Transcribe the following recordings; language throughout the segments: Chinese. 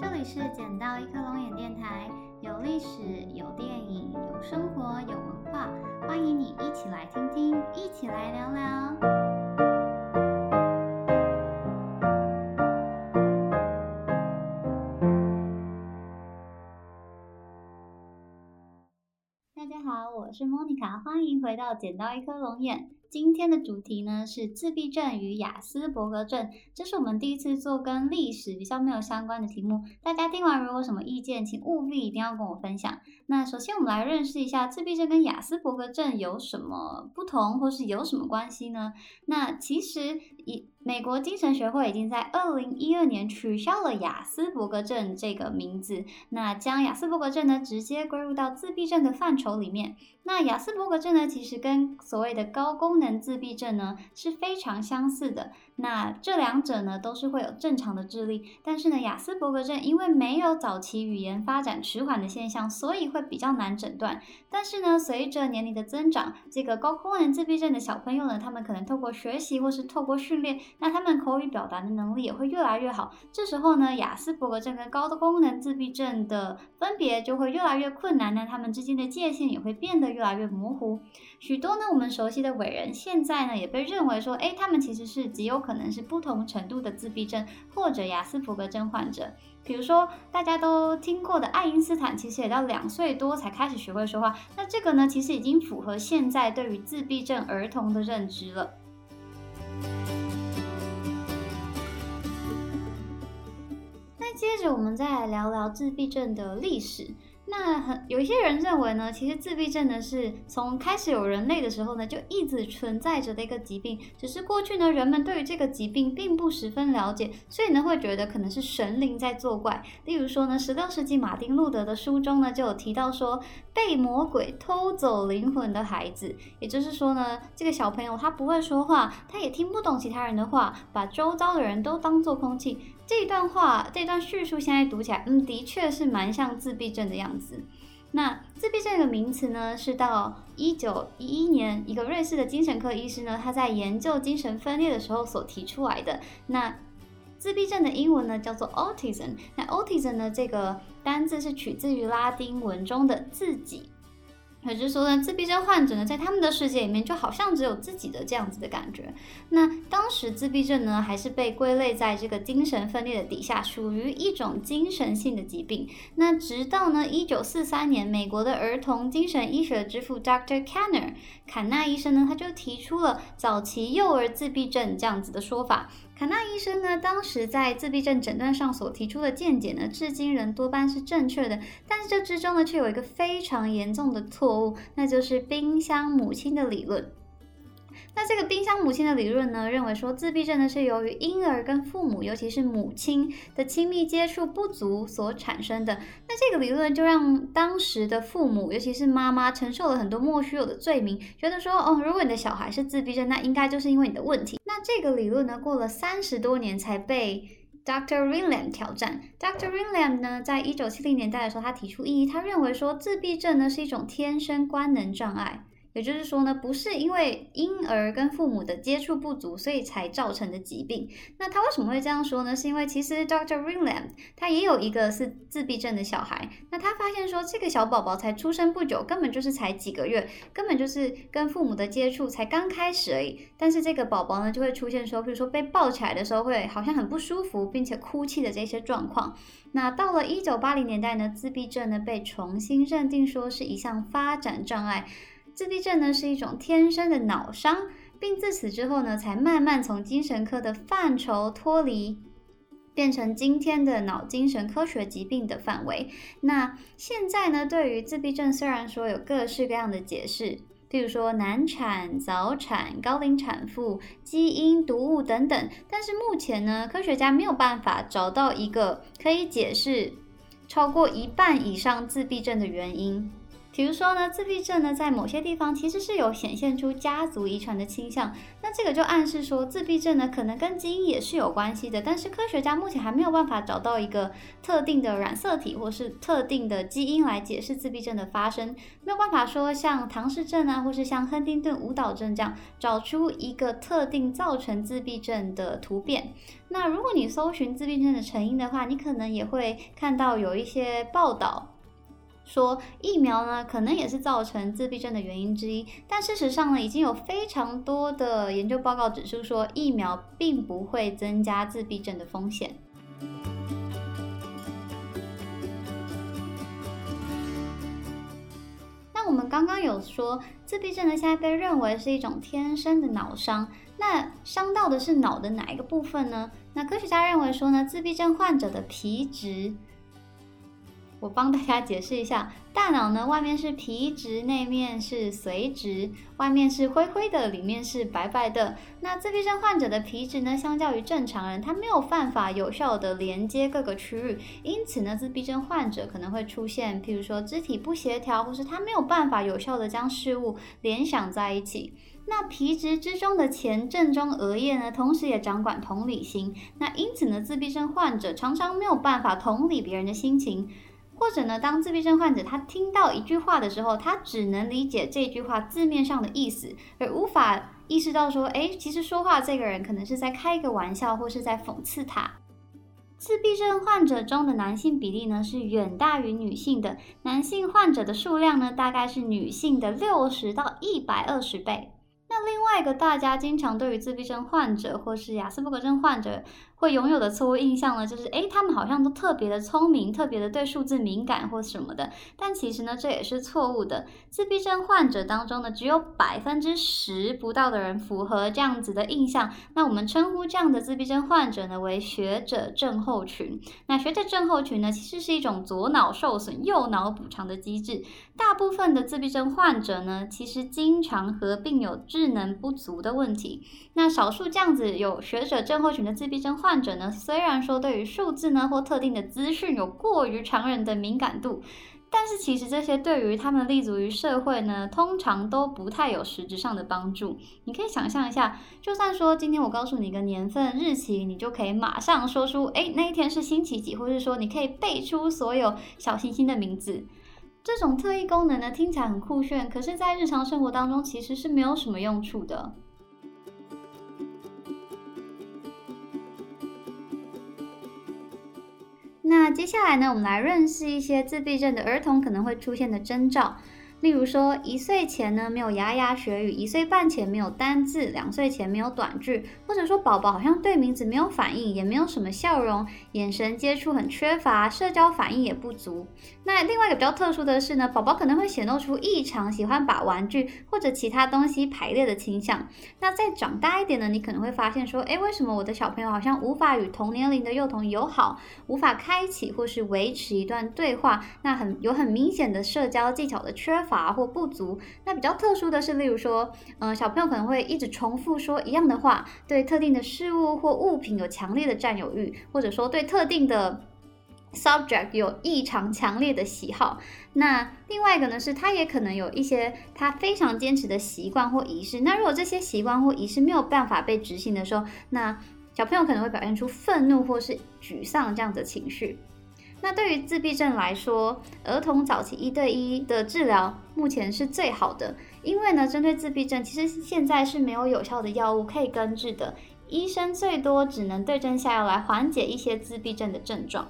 这里是捡到一颗龙眼电台，有历史，有电影，有生活，有文化，欢迎你一起来听听，一起来聊聊。大家好，我是莫妮卡，欢迎回到捡到一颗龙眼。今天的主题呢是自闭症与雅思伯格症，这是我们第一次做跟历史比较没有相关的题目。大家听完如果有什么意见，请务必一定要跟我分享。那首先我们来认识一下自闭症跟雅思伯格症有什么不同，或是有什么关系呢？那其实一美国精神学会已经在二零一二年取消了雅斯伯格症这个名字，那将雅斯伯格症呢直接归入到自闭症的范畴里面。那雅斯伯格症呢，其实跟所谓的高功能自闭症呢是非常相似的。那这两者呢都是会有正常的智力，但是呢，雅斯伯格症因为没有早期语言发展迟缓的现象，所以会比较难诊断。但是呢，随着年龄的增长，这个高功能自闭症的小朋友呢，他们可能透过学习或是透过训练，那他们口语表达的能力也会越来越好。这时候呢，雅斯伯格症跟高功能自闭症的分别就会越来越困难呢，他们之间的界限也会变得越来越模糊。许多呢，我们熟悉的伟人，现在呢也被认为说，诶，他们其实是极有可可能是不同程度的自闭症或者雅斯伯格症患者。比如说大家都听过的爱因斯坦，其实也到两岁多才开始学会说话。那这个呢，其实已经符合现在对于自闭症儿童的认知了。那接着我们再来聊聊自闭症的历史。那很有一些人认为呢，其实自闭症呢是从开始有人类的时候呢就一直存在着的一个疾病，只是过去呢人们对于这个疾病并不十分了解，所以呢会觉得可能是神灵在作怪。例如说呢，十六世纪马丁路德的书中呢就有提到说，被魔鬼偷走灵魂的孩子，也就是说呢，这个小朋友他不会说话，他也听不懂其他人的话，把周遭的人都当做空气。这一段话，这段叙述现在读起来，嗯，的确是蛮像自闭症的样子。那自闭症的名词呢，是到一九一一年，一个瑞士的精神科医师呢，他在研究精神分裂的时候所提出来的。那自闭症的英文呢，叫做 autism。那 autism 呢，这个单字是取自于拉丁文中的自己。也就是说呢，自闭症患者呢，在他们的世界里面，就好像只有自己的这样子的感觉。那当时自闭症呢，还是被归类在这个精神分裂的底下，属于一种精神性的疾病。那直到呢，一九四三年，美国的儿童精神医学之父 Doctor Kanner 坎纳医生呢，他就提出了早期幼儿自闭症这样子的说法。坎纳医生呢，当时在自闭症诊断上所提出的见解呢，至今仍多半是正确的。但是这之中呢，却有一个非常严重的错误，那就是冰箱母亲的理论。那这个冰箱母亲的理论呢，认为说自闭症呢是由于婴儿跟父母，尤其是母亲的亲密接触不足所产生的。那这个理论就让当时的父母，尤其是妈妈，承受了很多莫须有的罪名，觉得说，哦，如果你的小孩是自闭症，那应该就是因为你的问题。这个理论呢，过了三十多年才被 Doctor Ringlem 挑战。Doctor Ringlem 呢，在一九七零年代的时候，他提出异议，他认为说自闭症呢是一种天生官能障碍。也就是说呢，不是因为婴儿跟父母的接触不足，所以才造成的疾病。那他为什么会这样说呢？是因为其实 Dr. Ringland 他也有一个是自闭症的小孩。那他发现说，这个小宝宝才出生不久，根本就是才几个月，根本就是跟父母的接触才刚开始而已。但是这个宝宝呢，就会出现说，比如说被抱起来的时候会好像很不舒服，并且哭泣的这些状况。那到了一九八零年代呢，自闭症呢被重新认定说是一项发展障碍。自闭症呢是一种天生的脑伤，并自此之后呢，才慢慢从精神科的范畴脱离，变成今天的脑精神科学疾病的范围。那现在呢，对于自闭症虽然说有各式各样的解释，譬如说难产、早产、高龄产妇、基因、毒物等等，但是目前呢，科学家没有办法找到一个可以解释超过一半以上自闭症的原因。比如说呢，自闭症呢，在某些地方其实是有显现出家族遗传的倾向，那这个就暗示说，自闭症呢可能跟基因也是有关系的，但是科学家目前还没有办法找到一个特定的染色体或是特定的基因来解释自闭症的发生，没有办法说像唐氏症啊，或是像亨丁顿舞蹈症这样找出一个特定造成自闭症的突变。那如果你搜寻自闭症的成因的话，你可能也会看到有一些报道。说疫苗呢，可能也是造成自闭症的原因之一，但事实上呢，已经有非常多的研究报告指出说，疫苗并不会增加自闭症的风险。那我们刚刚有说，自闭症呢，现在被认为是一种天生的脑伤，那伤到的是脑的哪一个部分呢？那科学家认为说呢，自闭症患者的皮质。我帮大家解释一下，大脑呢，外面是皮质，内面是髓质，外面是灰灰的，里面是白白的。那自闭症患者的皮质呢，相较于正常人，他没有办法有效的连接各个区域，因此呢，自闭症患者可能会出现，譬如说肢体不协调，或是他没有办法有效的将事物联想在一起。那皮质之中的前正中额叶呢，同时也掌管同理心。那因此呢，自闭症患者常常没有办法同理别人的心情。或者呢，当自闭症患者他听到一句话的时候，他只能理解这句话字面上的意思，而无法意识到说，哎，其实说话这个人可能是在开一个玩笑，或是在讽刺他。自闭症患者中的男性比例呢，是远大于女性的，男性患者的数量呢，大概是女性的六十到一百二十倍。那另外一个大家经常对于自闭症患者或是亚斯伯格症患者。会拥有的错误印象呢，就是诶，他们好像都特别的聪明，特别的对数字敏感或什么的。但其实呢，这也是错误的。自闭症患者当中呢，只有百分之十不到的人符合这样子的印象。那我们称呼这样的自闭症患者呢，为学者症候群。那学者症候群呢，其实是一种左脑受损、右脑补偿的机制。大部分的自闭症患者呢，其实经常合并有智能不足的问题。那少数这样子有学者症候群的自闭症患患者呢，虽然说对于数字呢或特定的资讯有过于常人的敏感度，但是其实这些对于他们立足于社会呢，通常都不太有实质上的帮助。你可以想象一下，就算说今天我告诉你一个年份日期，你就可以马上说出，哎，那一天是星期几，或者说你可以背出所有小行星的名字。这种特异功能呢，听起来很酷炫，可是，在日常生活当中其实是没有什么用处的。那接下来呢，我们来认识一些自闭症的儿童可能会出现的征兆。例如说，一岁前呢没有牙牙学语，一岁半前没有单字，两岁前没有短句，或者说宝宝好像对名字没有反应，也没有什么笑容，眼神接触很缺乏，社交反应也不足。那另外一个比较特殊的是呢，宝宝可能会显露出异常喜欢把玩具或者其他东西排列的倾向。那再长大一点呢，你可能会发现说，诶，为什么我的小朋友好像无法与同年龄的幼童友好，无法开启或是维持一段对话？那很有很明显的社交技巧的缺。乏乏或不足，那比较特殊的是，例如说，嗯，小朋友可能会一直重复说一样的话，对特定的事物或物品有强烈的占有欲，或者说对特定的 subject 有异常强烈的喜好。那另外一个呢，是他也可能有一些他非常坚持的习惯或仪式。那如果这些习惯或仪式没有办法被执行的时候，那小朋友可能会表现出愤怒或是沮丧这样子的情绪。那对于自闭症来说，儿童早期一对一的治疗目前是最好的，因为呢，针对自闭症，其实现在是没有有效的药物可以根治的，医生最多只能对症下药来缓解一些自闭症的症状。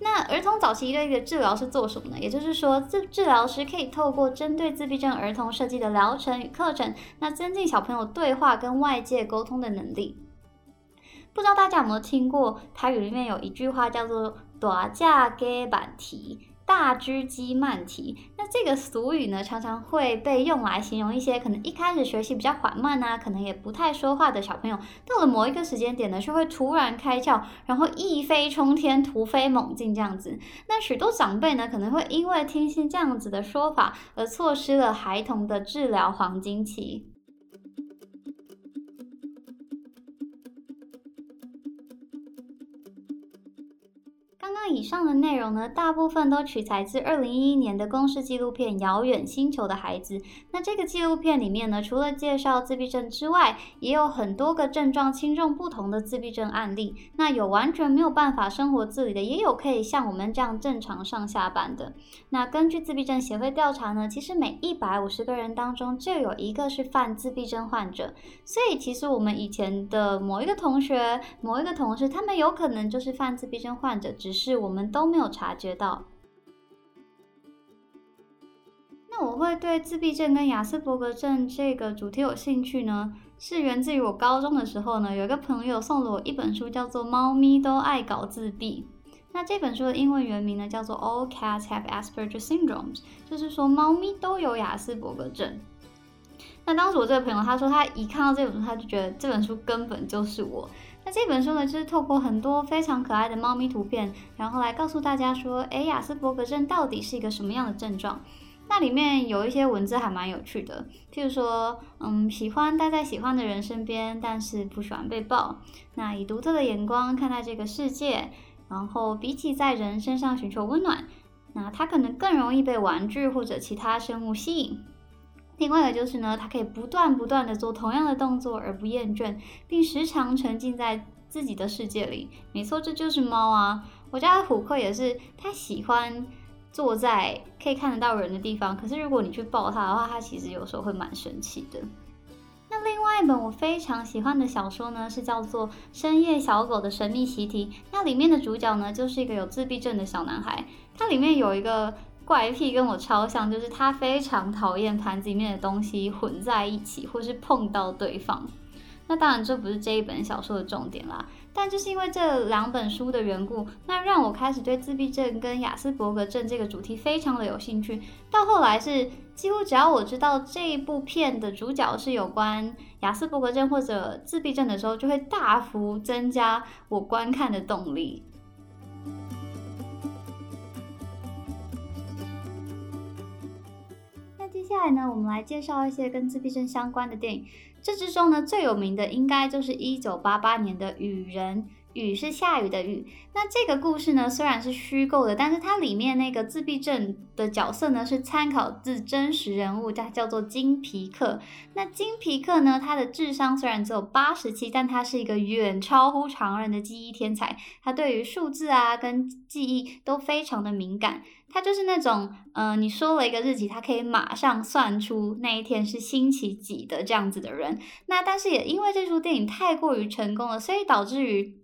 那儿童早期一对一的治疗是做什么呢？也就是说，治治疗师可以透过针对自闭症儿童设计的疗程与课程，那增进小朋友对话跟外界沟通的能力。不知道大家有没有听过台语里面有一句话叫做？大架给板提，大只鸡慢提。那这个俗语呢，常常会被用来形容一些可能一开始学习比较缓慢啊，可能也不太说话的小朋友，到了某一个时间点呢，就会突然开窍，然后一飞冲天，突飞猛进这样子。那许多长辈呢，可能会因为听信这样子的说法，而错失了孩童的治疗黄金期。刚刚以上的内容呢，大部分都取材自二零一一年的公式纪录片《遥远星球的孩子》。那这个纪录片里面呢，除了介绍自闭症之外，也有很多个症状轻重不同的自闭症案例。那有完全没有办法生活自理的，也有可以像我们这样正常上下班的。那根据自闭症协会调查呢，其实每一百五十个人当中就有一个是犯自闭症患者。所以其实我们以前的某一个同学、某一个同事，他们有可能就是犯自闭症患者之，是我们都没有察觉到。那我会对自闭症跟雅斯伯格症这个主题有兴趣呢，是源自于我高中的时候呢，有一个朋友送了我一本书，叫做《猫咪都爱搞自闭》。那这本书的英文原名呢，叫做《All Cats Have Asperger's Syndromes》，就是说猫咪都有雅斯伯格症。那当时我这个朋友他说，他一看到这本书，他就觉得这本书根本就是我。那这本书呢，就是透过很多非常可爱的猫咪图片，然后来告诉大家说，哎，雅斯伯格症到底是一个什么样的症状？那里面有一些文字还蛮有趣的，譬如说，嗯，喜欢待在喜欢的人身边，但是不喜欢被抱。那以独特的眼光看待这个世界，然后比起在人身上寻求温暖，那他可能更容易被玩具或者其他生物吸引。另外一个就是呢，它可以不断不断的做同样的动作而不厌倦，并时常沉浸在自己的世界里。没错，这就是猫啊！我家的虎克也是，它喜欢坐在可以看得到人的地方。可是如果你去抱它的话，它其实有时候会蛮生气的。那另外一本我非常喜欢的小说呢，是叫做《深夜小狗的神秘习题》。那里面的主角呢，就是一个有自闭症的小男孩。它里面有一个。怪癖跟我超像，就是他非常讨厌盘子里面的东西混在一起，或是碰到对方。那当然这不是这一本小说的重点啦，但就是因为这两本书的缘故，那让我开始对自闭症跟雅斯伯格症这个主题非常的有兴趣。到后来是几乎只要我知道这一部片的主角是有关雅斯伯格症或者自闭症的时候，就会大幅增加我观看的动力。下来呢，我们来介绍一些跟自闭症相关的电影。这之中呢，最有名的应该就是一九八八年的《雨人》。雨是下雨的雨。那这个故事呢，虽然是虚构的，但是它里面那个自闭症的角色呢，是参考自真实人物，他叫做金皮克。那金皮克呢，他的智商虽然只有八十七，但他是一个远超乎常人的记忆天才。他对于数字啊跟记忆都非常的敏感。他就是那种，嗯，你说了一个日期，他可以马上算出那一天是星期几的这样子的人。那但是也因为这出电影太过于成功了，所以导致于。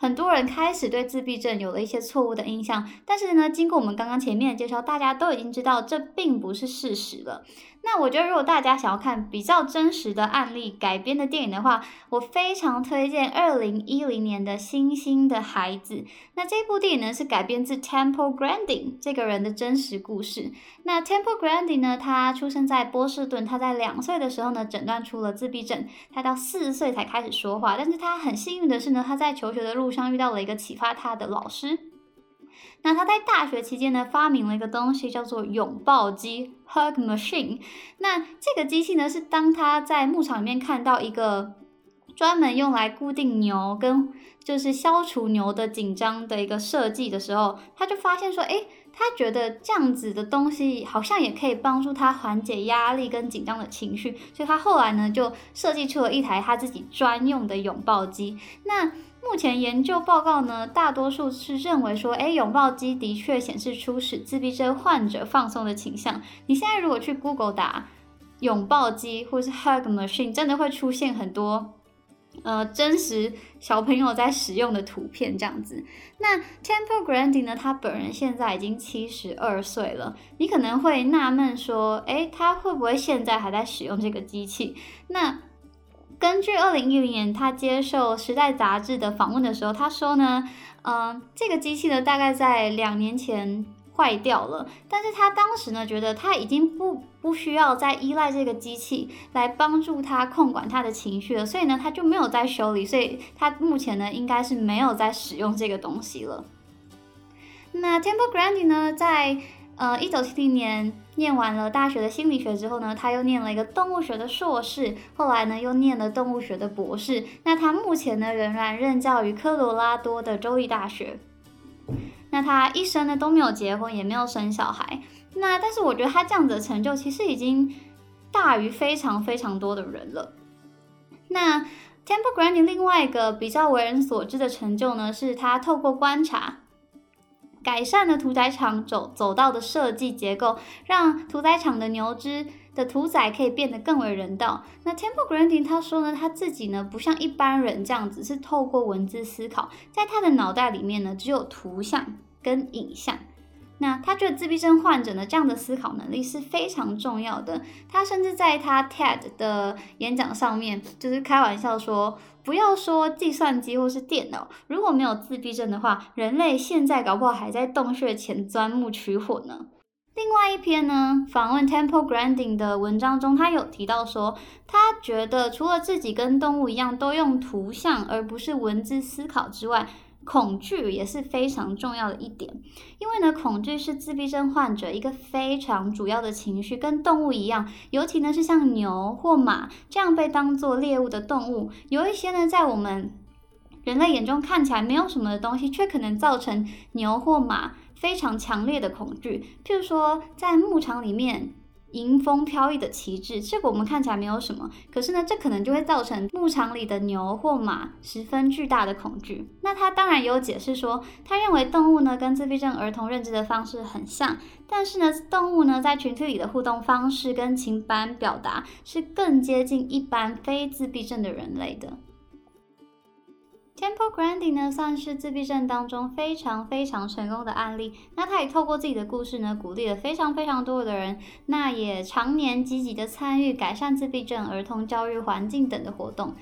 很多人开始对自闭症有了一些错误的印象，但是呢，经过我们刚刚前面的介绍，大家都已经知道这并不是事实了。那我觉得，如果大家想要看比较真实的案例改编的电影的话，我非常推荐二零一零年的《星星的孩子》。那这部电影呢，是改编自 Temple Grandin 这个人的真实故事。那 Temple Grandin 呢，他出生在波士顿，他在两岁的时候呢，诊断出了自闭症。他到四十岁才开始说话，但是他很幸运的是呢，他在求学的路上遇到了一个启发他的老师。那他在大学期间呢，发明了一个东西，叫做拥抱机 （hug machine）。那这个机器呢，是当他在牧场里面看到一个专门用来固定牛跟就是消除牛的紧张的一个设计的时候，他就发现说，诶，他觉得这样子的东西好像也可以帮助他缓解压力跟紧张的情绪，所以他后来呢，就设计出了一台他自己专用的拥抱机。那目前研究报告呢，大多数是认为说，哎，拥抱机的确显示出使自闭症患者放松的倾向。你现在如果去 Google 打拥抱机或是 Hug Machine，真的会出现很多呃真实小朋友在使用的图片这样子。那 Temple Grandin 呢，他本人现在已经七十二岁了。你可能会纳闷说，哎，他会不会现在还在使用这个机器？那根据二零一零年他接受《时代》杂志的访问的时候，他说呢，嗯，这个机器呢大概在两年前坏掉了，但是他当时呢觉得他已经不不需要再依赖这个机器来帮助他控管他的情绪了，所以呢他就没有再修理，所以他目前呢应该是没有在使用这个东西了。那 Temple Grandi 呢在。呃，一九七零年念完了大学的心理学之后呢，他又念了一个动物学的硕士，后来呢又念了动物学的博士。那他目前呢仍然任教于科罗拉多的州立大学。那他一生呢都没有结婚，也没有生小孩。那但是我觉得他这样子的成就其实已经大于非常非常多的人了。那 Temple Grandin 另外一个比较为人所知的成就呢，是他透过观察改善了屠宰场走走道的设计结构，让屠宰场的牛只的屠宰可以变得更为人道。那 Temple Grandin 他说呢，他自己呢不像一般人这样子是透过文字思考，在他的脑袋里面呢只有图像跟影像。那他觉得自闭症患者呢，这样的思考能力是非常重要的。他甚至在他 TED 的演讲上面，就是开玩笑说，不要说计算机或是电脑，如果没有自闭症的话，人类现在搞不好还在洞穴前钻木取火呢。另外一篇呢，访问 Temple Grandin 的文章中，他有提到说，他觉得除了自己跟动物一样都用图像而不是文字思考之外，恐惧也是非常重要的一点，因为呢，恐惧是自闭症患者一个非常主要的情绪，跟动物一样，尤其呢是像牛或马这样被当作猎物的动物，有一些呢在我们人类眼中看起来没有什么的东西，却可能造成牛或马非常强烈的恐惧，譬如说在牧场里面。迎风飘逸的旗帜，这个我们看起来没有什么，可是呢，这可能就会造成牧场里的牛或马十分巨大的恐惧。那他当然也有解释说，他认为动物呢跟自闭症儿童认知的方式很像，但是呢，动物呢在群体里的互动方式跟情感表达是更接近一般非自闭症的人类的。Temple Grandin 呢，算是自闭症当中非常非常成功的案例。那他也透过自己的故事呢，鼓励了非常非常多的人。那也常年积极的参与改善自闭症儿童教育环境等的活动。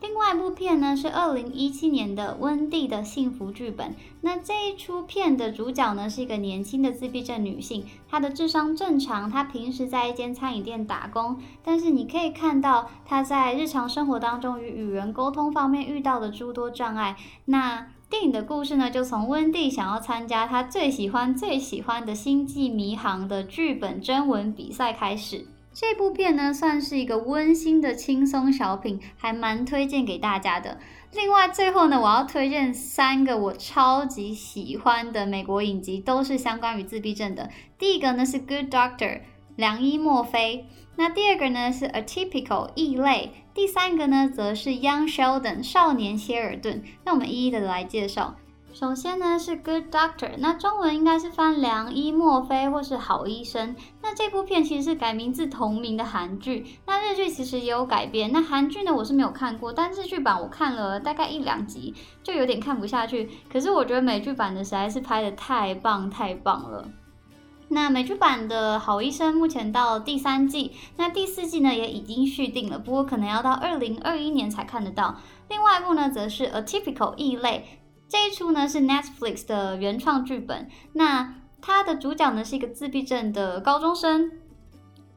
另外一部片呢是二零一七年的《温蒂的幸福剧本》。那这一出片的主角呢是一个年轻的自闭症女性，她的智商正常，她平时在一间餐饮店打工，但是你可以看到她在日常生活当中与与人沟通方面遇到的诸多障碍。那电影的故事呢就从温蒂想要参加她最喜欢最喜欢的星际迷航的剧本征文比赛开始。这部片呢，算是一个温馨的轻松小品，还蛮推荐给大家的。另外，最后呢，我要推荐三个我超级喜欢的美国影集，都是相关于自闭症的。第一个呢是《Good Doctor》，良医墨菲；那第二个呢是《Atypical》，异类；第三个呢则是《Young Sheldon》，少年谢尔顿。那我们一一的来介绍。首先呢是 Good Doctor，那中文应该是翻良医墨菲或是好医生。那这部片其实是改名字同名的韩剧，那日剧其实也有改编。那韩剧呢我是没有看过，但日剧版我看了大概一两集，就有点看不下去。可是我觉得美剧版的实在是拍的太棒太棒了。那美剧版的好医生目前到第三季，那第四季呢也已经续订了，不过可能要到二零二一年才看得到。另外一部呢则是 Atypical 异类。这一出呢是 Netflix 的原创剧本，那它的主角呢是一个自闭症的高中生。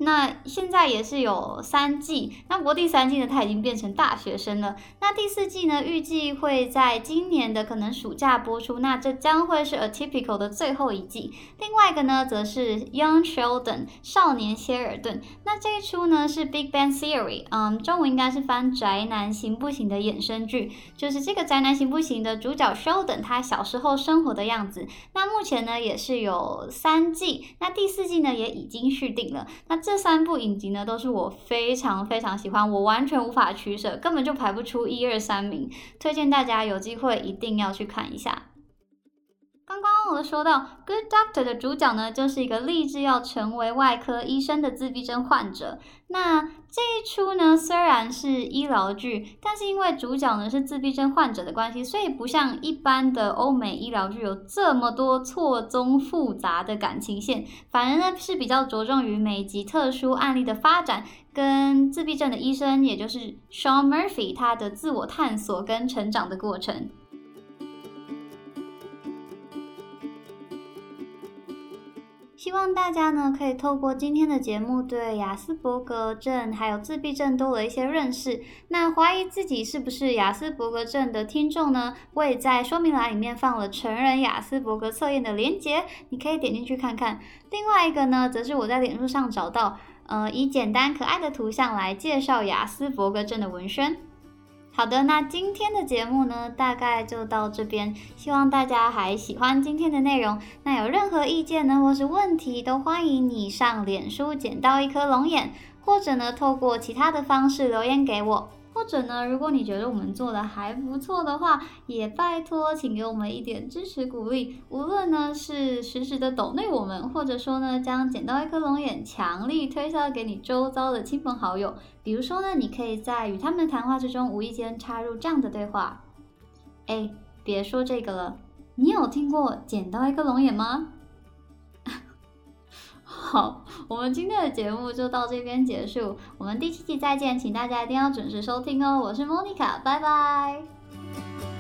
那现在也是有三季，那不过第三季呢，他已经变成大学生了。那第四季呢，预计会在今年的可能暑假播出。那这将会是 Atypical 的最后一季。另外一个呢，则是 Young Sheldon 少年谢尔顿。那这一出呢是 Big Bang Theory，嗯，中文应该是翻宅男行不行的衍生剧，就是这个宅男行不行的主角 Sheldon 他小时候生活的样子。那目前呢也是有三季，那第四季呢也已经续订了。那这这三部影集呢，都是我非常非常喜欢，我完全无法取舍，根本就排不出一二三名，推荐大家有机会一定要去看一下。刚我说到《Good Doctor》的主角呢，就是一个立志要成为外科医生的自闭症患者。那这一出呢，虽然是医疗剧，但是因为主角呢是自闭症患者的关系，所以不像一般的欧美医疗剧有这么多错综复杂的感情线，反而呢是比较着重于每集特殊案例的发展，跟自闭症的医生，也就是 Sean Murphy 他的自我探索跟成长的过程。希望大家呢可以透过今天的节目，对雅斯伯格症还有自闭症多了一些认识。那怀疑自己是不是雅斯伯格症的听众呢？我也在说明栏里面放了成人雅斯伯格测验的链接，你可以点进去看看。另外一个呢，则是我在脸书上找到，呃，以简单可爱的图像来介绍雅斯伯格症的文宣。好的，那今天的节目呢，大概就到这边。希望大家还喜欢今天的内容。那有任何意见呢，或是问题，都欢迎你上脸书捡到一颗龙眼，或者呢，透过其他的方式留言给我。或者呢，如果你觉得我们做的还不错的话，也拜托，请给我们一点支持鼓励。无论呢是实时的抖内我们，或者说呢将捡到一颗龙眼强力推销给你周遭的亲朋好友。比如说呢，你可以在与他们的谈话之中无意间插入这样的对话：哎，别说这个了，你有听过捡到一颗龙眼吗？好，我们今天的节目就到这边结束，我们第七季再见，请大家一定要准时收听哦。我是莫妮卡拜拜。